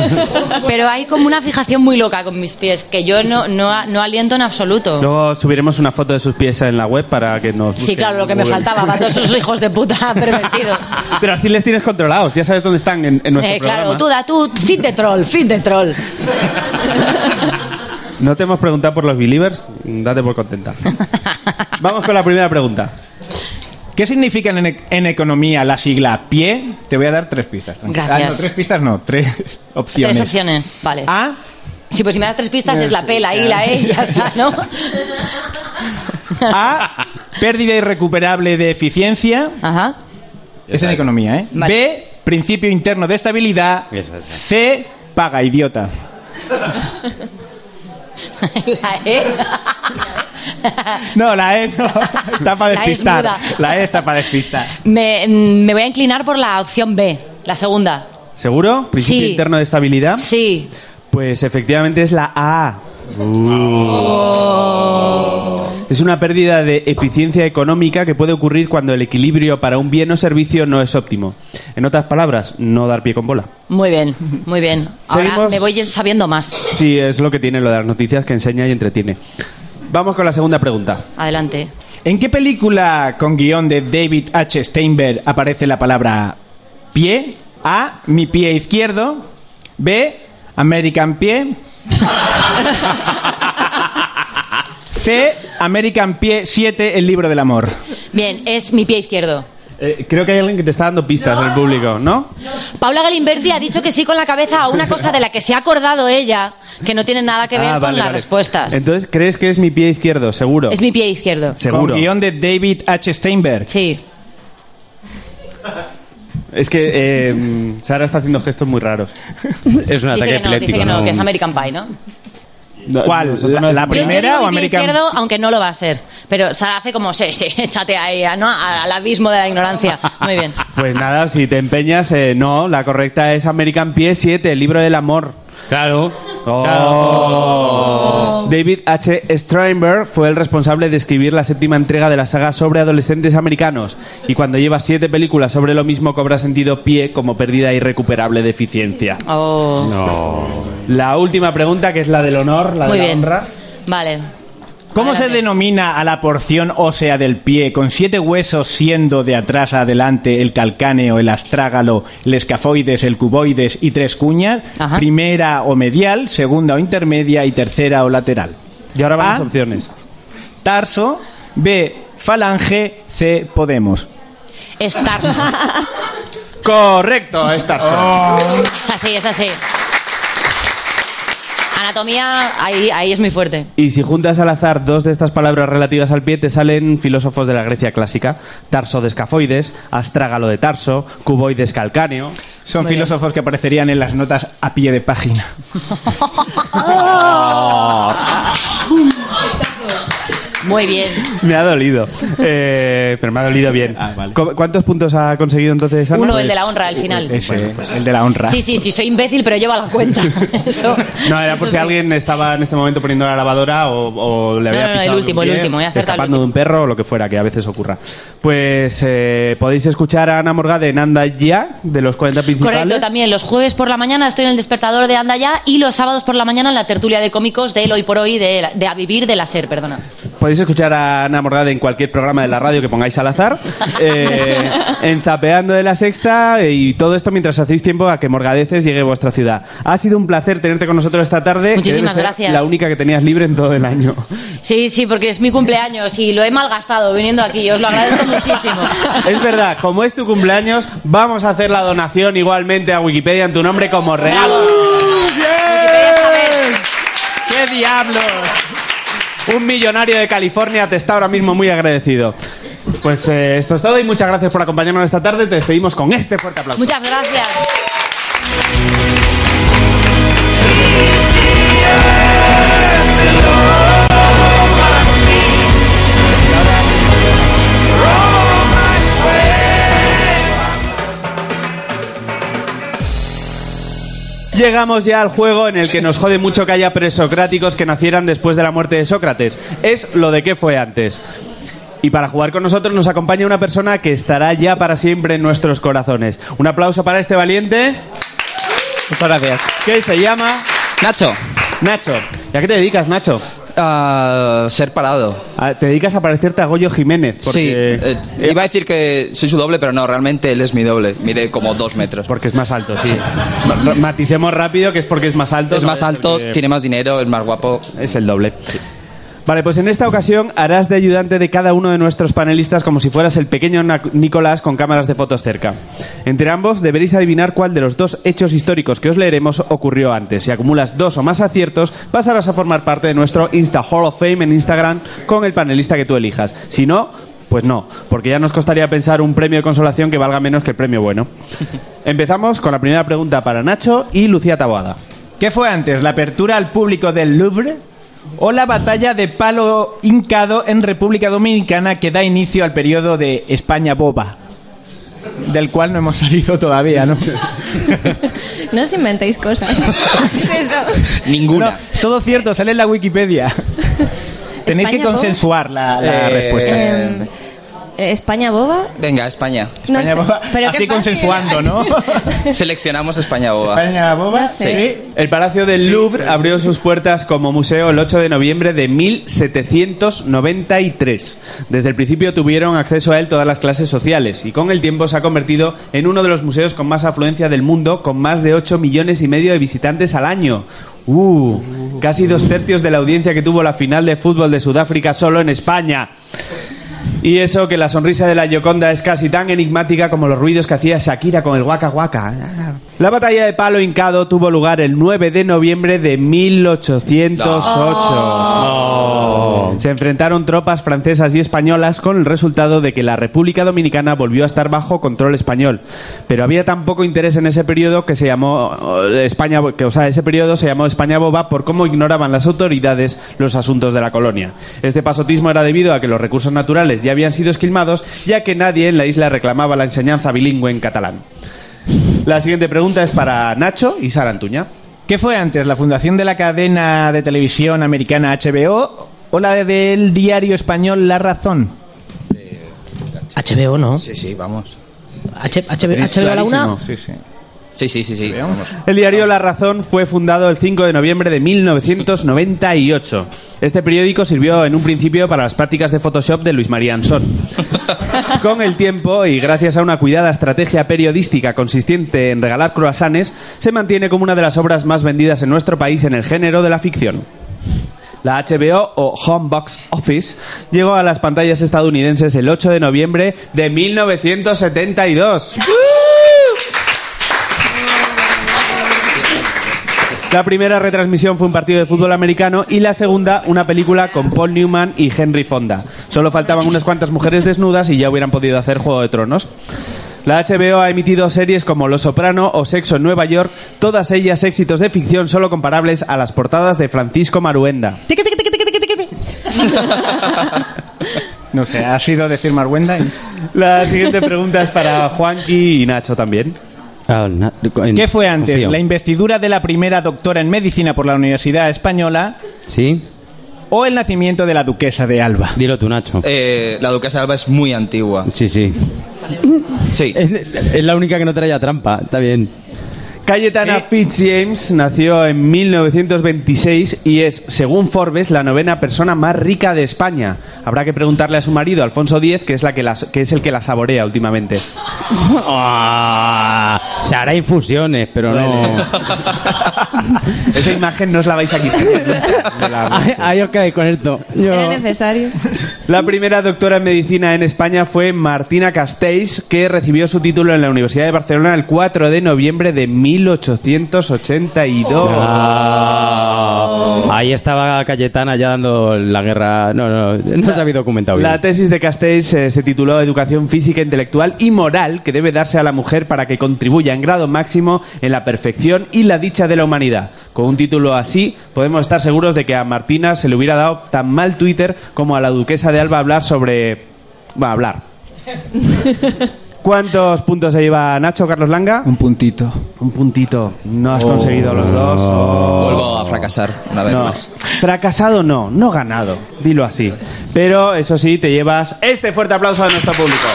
Pero hay como una fijación muy loca con mis pies que yo no, no, no aliento en absoluto. Luego subiremos una foto de sus pies en la web para que nos. Sí, claro, lo que me faltaba para todos esos hijos de puta pervertidos. Pero así les tienes controlados, ya sabes dónde están en, en nuestro Eh, claro, programa. tú da tú, fit de troll, fit de troll. No te hemos preguntado por los believers, date por contenta. Vamos con la primera pregunta. ¿Qué significan en, e- en economía la sigla pie? Te voy a dar tres pistas. tranquila. Gracias. Ah, no, tres pistas no, tres opciones. Tres opciones, vale. A, Sí, pues si me das tres pistas es la P, la I, la E ya está, ¿no? A, pérdida irrecuperable de eficiencia. Ajá. Es en economía, ¿eh? Vale. B, principio interno de estabilidad. Esa, esa. C, paga idiota. La E. No, la E no. Está para La E despistar. La E está para despistar. Me, me voy a inclinar por la opción B, la segunda. ¿Seguro? ¿Principio Sí. interno de estabilidad? Sí. Pues efectivamente es la A. Es una pérdida de eficiencia económica que puede ocurrir cuando el equilibrio para un bien o servicio no es óptimo. En otras palabras, no dar pie con bola. Muy bien, muy bien. Ahora Seguimos. me voy sabiendo más. Sí, es lo que tiene lo de las noticias que enseña y entretiene. Vamos con la segunda pregunta. Adelante. ¿En qué película con guion de David H. Steinberg aparece la palabra pie? A. Mi pie izquierdo. B. American Pie. C. American Pie 7, el libro del amor. Bien, es mi pie izquierdo. Eh, creo que hay alguien que te está dando pistas en el público, ¿no? Paula Galimberti ha dicho que sí con la cabeza a una cosa de la que se ha acordado ella, que no tiene nada que ver Ah, con vale, las vale. respuestas. Entonces, ¿crees que es mi pie izquierdo? Seguro. Es mi pie izquierdo. Seguro. Con guion de David H. Steinberg. Sí. Es que eh, Sara está haciendo gestos muy raros. Es un Dice ataque que no, dice epiléptico. que no, ¿no? que es American Pie, ¿no? ¿Cuál? ¿La- la decimos- Yo- yo primera digo o American- izquierdo, aunque no lo va a ser. Pero Sara hace como, sí, sí, échate ahí, ¿no? Al abismo de la ignorancia. Muy bien. Pues nada, si te empeñas, eh, no, la correcta es American Pie 7, el libro del amor. Claro. Oh. David H. Steinberg fue el responsable de escribir la séptima entrega de la saga sobre adolescentes americanos. Y cuando llevas siete películas sobre lo mismo, cobra sentido pie como pérdida irrecuperable de eficiencia. Oh. No. La última pregunta, que es la del honor, la Muy de la bien. honra. Vale. ¿Cómo se denomina a la porción ósea del pie con siete huesos siendo de atrás a adelante el calcáneo, el astrágalo, el escafoides, el cuboides y tres cuñas? Ajá. Primera o medial, segunda o intermedia y tercera o lateral. Y ahora van las A. opciones. Tarso, B, falange, C, podemos. Es tarso. Correcto, es tarso. Es así, es así. Anatomía, ahí, ahí es muy fuerte. Y si juntas al azar dos de estas palabras relativas al pie, te salen filósofos de la Grecia clásica. Tarso de escafoides, astrágalo de tarso, cuboides calcáneo. Son filósofos que aparecerían en las notas a pie de página. Muy bien. Me ha dolido. Eh, pero me ha dolido bien. ¿Cu- ¿Cuántos puntos ha conseguido entonces Ana? Uno, el Pues- de la honra, al final. Ese, el de la honra. Sí, sí, sí, soy imbécil, pero lleva la cuenta. Eso. No, era por eso si sí. alguien estaba en este momento poniendo la lavadora o, o le había No, no, no, pisado el último, un el último, acertado el escapando de un perro o lo que fuera, que a veces ocurra. Pues eh, podéis escuchar a Ana Morgade en Anda Ya, de los 40 principales. Correcto, también los jueves por la mañana estoy en el despertador de Anda Ya y los sábados por la mañana en la tertulia de cómicos del Hoy por Hoy de, de A Vivir de la Ser, perdona. Podéis escuchar a Ana Morgade en cualquier programa de la radio que pongáis al azar, eh, en Zapeando de la Sexta y todo esto mientras hacéis tiempo a que Morgadeces llegue a vuestra ciudad. Ha sido un placer tenerte con nosotros esta tarde. que Muchísimas ser gracias. La única que tenías libre en todo el año. Sí, sí, porque es mi cumpleaños y lo he malgastado viniendo aquí, os lo agradezco muchísimo. Es verdad, como es tu cumpleaños, vamos a hacer la donación igualmente a Wikipedia en tu nombre como regalo. Wikipedia diablos! Un millonario de California te está ahora mismo muy agradecido. Pues eh, esto es todo y muchas gracias por acompañarnos esta tarde. Te despedimos con este fuerte aplauso. Muchas gracias. Llegamos ya al juego en el que nos jode mucho que haya presocráticos que nacieran después de la muerte de Sócrates. Es lo de qué fue antes. Y para jugar con nosotros nos acompaña una persona que estará ya para siempre en nuestros corazones. Un aplauso para este valiente. Muchas gracias. ¿Qué se llama? Nacho. Nacho. ¿Y a qué te dedicas, Nacho? A ser parado. Ah, Te dedicas a parecerte a Goyo Jiménez. Sí, Porque... eh, iba a decir que soy su doble, pero no, realmente él es mi doble. Mide como dos metros. Porque es más alto, sí. Ma- Maticemos rápido que es porque es más alto. Es no más alto, porque- tiene más dinero, es más guapo. Es el doble. Vale, pues en esta ocasión harás de ayudante de cada uno de nuestros panelistas como si fueras el pequeño Nicolás con cámaras de fotos cerca. Entre ambos deberéis adivinar cuál de los dos hechos históricos que os leeremos ocurrió antes. Si acumulas dos o más aciertos, pasarás a formar parte de nuestro Insta Hall of Fame en Instagram con el panelista que tú elijas. Si no, pues no, porque ya nos costaría pensar un premio de consolación que valga menos que el premio bueno. Empezamos con la primera pregunta para Nacho y Lucía Taboada. ¿Qué fue antes, la apertura al público del Louvre o la batalla de palo hincado en República Dominicana que da inicio al periodo de España Boba? Del cual no hemos salido todavía, ¿no? No os inventéis cosas. es eso. Ninguna. No, todo cierto, sale en la Wikipedia. Tenéis que España consensuar la, la Eh, respuesta. Eh, ¿España boba? Venga, España. No España sé, Boba, pero así consensuando, ¿no? Seleccionamos España Boba. España Boba, No sé. sí. El Palacio del Louvre abrió sus puertas como museo el 8 de noviembre de 1793. Desde el principio tuvieron acceso a él todas las clases sociales y con el tiempo se ha convertido en uno de los museos con más afluencia del mundo, con más de 8 millones y medio de visitantes al año. Uh, casi dos tercios de la audiencia que tuvo la final de fútbol de Sudáfrica solo en España. Y eso que la sonrisa de la Gioconda es casi tan enigmática como los ruidos que hacía Shakira con el guaca guaca. La batalla de Palo Hincado tuvo lugar el 9 de noviembre de 1808. Se enfrentaron tropas francesas y españolas con el resultado de que la República Dominicana volvió a estar bajo control español. Pero había tan poco interés en ese periodo que se llamó eh, España, que o sea, ese periodo se llamó España boba por cómo ignoraban las autoridades los asuntos de la colonia. Este pasotismo era debido a que los recursos naturales ya habían sido esquilmados, ya que nadie en la isla reclamaba la enseñanza bilingüe en catalán. La siguiente pregunta es para Nacho y Sara Antuña. ¿Qué fue antes, la fundación de la cadena de televisión americana HBO o la del diario español La Razón? HBO, ¿no? Sí, sí, vamos. H- HBO, HBO a la una. Sí, sí. Sí, sí, sí, sí. El diario La Razón fue fundado el 5 de noviembre de 1998. Este periódico sirvió en un principio para las prácticas de Photoshop de Luis María Ansón. Con el tiempo y gracias a una cuidada estrategia periodística consistente en regalar croissants, se mantiene como una de las obras más vendidas en nuestro país en el género de la ficción. La HBO o Home Box Office llegó a las pantallas estadounidenses el 8 de noviembre de 1972. La primera retransmisión fue un partido de fútbol americano y la segunda una película con Paul Newman y Henry Fonda. Solo faltaban unas cuantas mujeres desnudas y ya hubieran podido hacer Juego de Tronos. La HBO ha emitido series como Los Soprano o Sexo en Nueva York, todas ellas éxitos de ficción solo comparables a las portadas de Francisco Maruenda. No sé, ha sido decir Marwenda. y- La siguiente pregunta es para Juanqui y Nacho también. Ah, ¿Qué fue antes, confío. la investidura de la primera doctora en medicina por la Universidad Española Sí, o el nacimiento de la duquesa de Alba? dilo tú, Nacho. Eh, la duquesa de Alba es muy antigua. Sí, sí. Sí. Es, es la única que no traía trampa, está bien. Cayetana Fitzjames nació en 1926 y es, según Forbes, la novena persona más rica de España. Habrá que preguntarle a su marido, Alfonso X, que es, la que, las- que es el que la saborea últimamente. Ah, se hará infusiones, pero no. Esa imagen no os la vais a quitar. Ahí- Ahí os quedáis con esto. Yo- Era necesario. La primera doctora en medicina en España fue Martina Castells, que recibió su título en la Universidad de Barcelona el 4 de noviembre de 1882. Ah. Ahí estaba Cayetana ya dando la guerra. No, no, no se había documentado bien. La tesis de Castells eh, se tituló Educación física, intelectual y moral que debe darse a la mujer para que contribuya en grado máximo en la perfección y la dicha de la humanidad. Con un título así, podemos estar seguros de que a Martina se le hubiera dado tan mal Twitter como a la duquesa de Alba hablar sobre... Va, hablar. ¿Cuántos puntos se lleva Nacho, Carlos Langa? Un puntito. Un puntito. No has conseguido los dos. Oh. Vuelvo a fracasar una vez No. más. Fracasado no, no ganado, dilo así. Pero eso sí, te llevas este fuerte aplauso de nuestro público.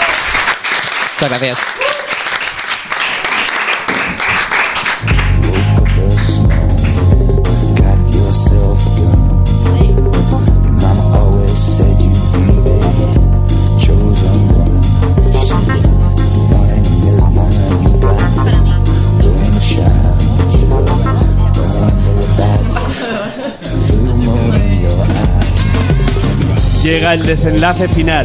Muchas gracias. Llega el desenlace final,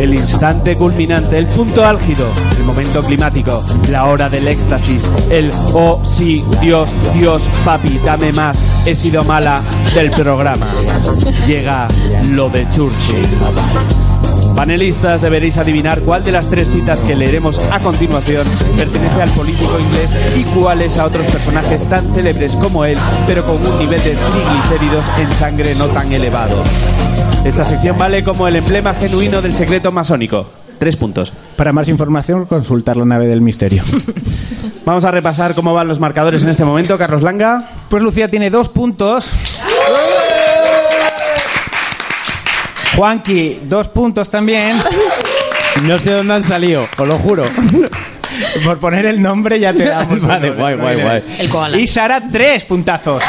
el instante culminante, el punto álgido, el momento climático, la hora del éxtasis, el oh sí, Dios, Dios, papi, dame más, he sido mala del programa. Llega lo de Churchill. Panelistas, deberéis adivinar cuál de las tres citas que leeremos a continuación pertenece al político inglés y cuáles a otros personajes tan célebres como él, pero con un nivel de triglicéridos en sangre no tan elevado. Esta sección vale como el emblema genuino del secreto masónico. Tres puntos. Para más información, consultar la nave del misterio. Vamos a repasar cómo van los marcadores en este momento. Carlos Langa. Pues Lucía tiene dos puntos. Juanqui, dos puntos también. No sé dónde han salido, os lo juro. Por poner el nombre ya te damos. Vale, uno. guay, guay, guay. Y Sara, tres puntazos.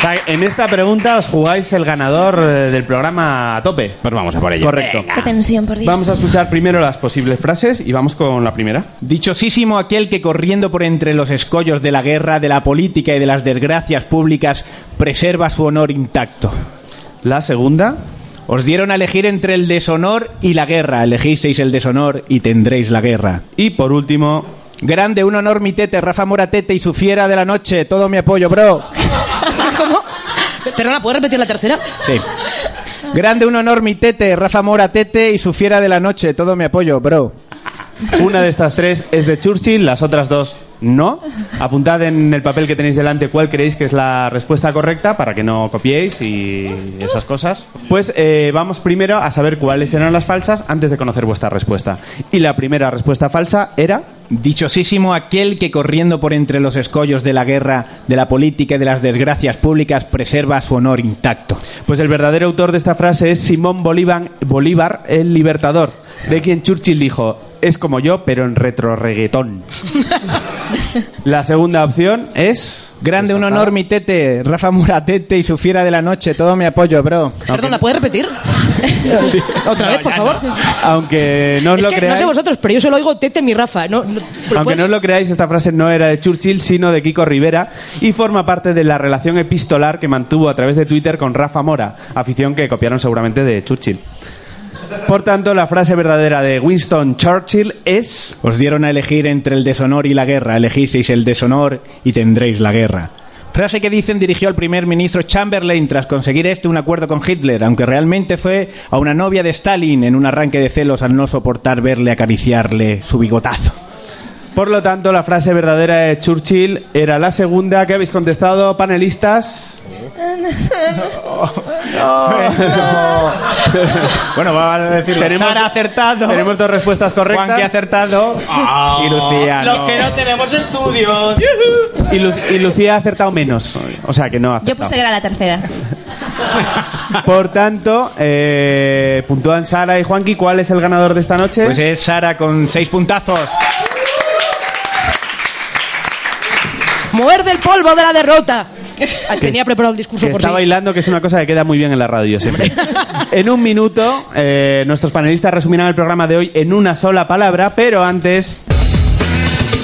O sea, En esta pregunta os jugáis el ganador eh, del programa a tope. Pues vamos a por ello. Correcto. Qué tensión, por Dios. Vamos a escuchar primero las posibles frases y vamos con la primera. Dichosísimo aquel que corriendo por entre los escollos de la guerra, de la política y de las desgracias públicas, preserva su honor intacto. La segunda. Os dieron a elegir entre el deshonor y la guerra. Elegisteis el deshonor y tendréis la guerra. Y por último, Grande, un honor mi tete, Rafa Moratete y su fiera de la noche. Todo mi apoyo, bro. Perdona, ¿puedes repetir la tercera? Sí. Grande, un honor mi tete, Rafa Moratete y su fiera de la noche. Todo mi apoyo, bro. una de estas tres es de Churchill, las otras dos no. Apuntad en el papel que tenéis delante cuál creéis que es la respuesta correcta para que no copiéis y esas cosas. Pues eh, vamos primero a saber cuáles eran las falsas antes de conocer vuestra respuesta. Y la primera respuesta falsa era Dichosísimo aquel que corriendo por entre los escollos de la guerra, de la política y de las desgracias públicas preserva su honor intacto. Pues el verdadero autor de esta frase es Simón Bolívar, Bolívar el Libertador, de quien Churchill dijo, es como yo, pero en retro reggaetón. La segunda opción es... Grande, un honor mi tete, Rafa Moratete y su fiera de la noche. Todo mi apoyo, bro. Perdona, ¿puedes repetir? Otra vez, por favor. Aunque no os Es lo que no creáis... sé vosotros, pero yo se lo oigo Tete mi Rafa. No, no- ¿lo Aunque puedes? no os lo creáis, esta frase no era de Churchill, sino de Kiko Rivera y forma parte de la relación epistolar que mantuvo a través de Twitter con Rafa Mora, afición que copiaron seguramente de Churchill. Por tanto, la frase verdadera de Winston Churchill es... Os dieron a elegir entre el deshonor y la guerra. Elegisteis el deshonor y tendréis la guerra. Frase que dicen dirigió al primer ministro Chamberlain tras conseguir este un acuerdo con Hitler, aunque realmente fue a una novia de Stalin en un arranque de celos al no soportar verle acariciarle su bigotazo. Por lo tanto, la frase verdadera de Churchill era la segunda que habéis contestado, panelistas. Bueno, vamos a decir Tenemos- Sara ha acertado. Tenemos dos respuestas correctas. Juan que ha acertado. y Lucía no. tenemos estudios. Y, Lu- y Lucía ha acertado menos. O sea que no ha Yo acertado. puse que era la tercera. Por tanto, eh, puntúan Sara y Juanqui. ¿Cuál es el ganador de esta noche? Pues es Sara con seis puntazos. Muerde el polvo de la derrota. Ah, Tenía preparado el discurso que por está sí. bailando, que es una cosa que queda muy bien en la radio siempre. en un minuto, eh, nuestros panelistas resumirán el programa de hoy en una sola palabra, pero antes...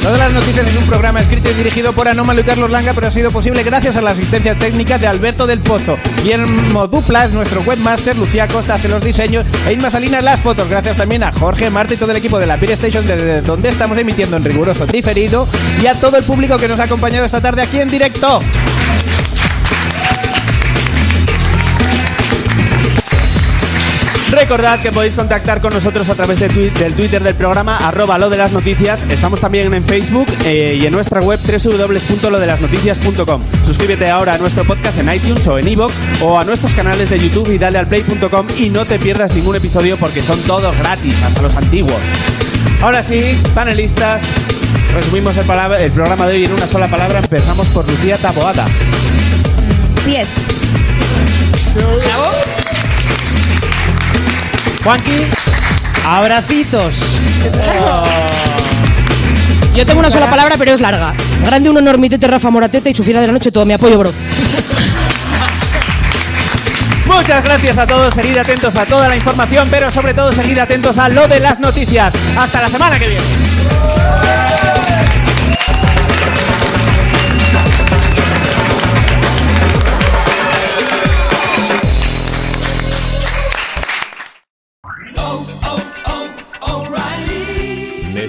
Todas las noticias es un programa escrito y dirigido por Anómalo y Carlos Langa, pero ha sido posible gracias a la asistencia técnica de Alberto del Pozo. Guillermo Dupla es nuestro webmaster, Lucía Costa hace los diseños e Inma las fotos. Gracias también a Jorge Marta y todo el equipo de la Peer Station, desde donde estamos emitiendo en riguroso diferido, y a todo el público que nos ha acompañado esta tarde aquí en directo. Recordad que podéis contactar con nosotros a través de twi- del Twitter del programa, arroba lo de las noticias. Estamos también en Facebook eh, y en nuestra web www.lodelasnoticias.com. Suscríbete ahora a nuestro podcast en iTunes o en iVoox o a nuestros canales de YouTube y dale al play.com y no te pierdas ningún episodio porque son todos gratis, hasta los antiguos. Ahora sí, panelistas, resumimos el, palabra- el programa de hoy en una sola palabra. Empezamos por Lucía Taboada. Pies. Juanqui. Abracitos. Yo tengo una sola palabra, pero es larga. Grande un enormitete Rafa Moratete y su final de la noche todo mi apoyo, bro. Muchas gracias a todos, seguid atentos a toda la información, pero sobre todo seguid atentos a lo de las noticias. Hasta la semana que viene.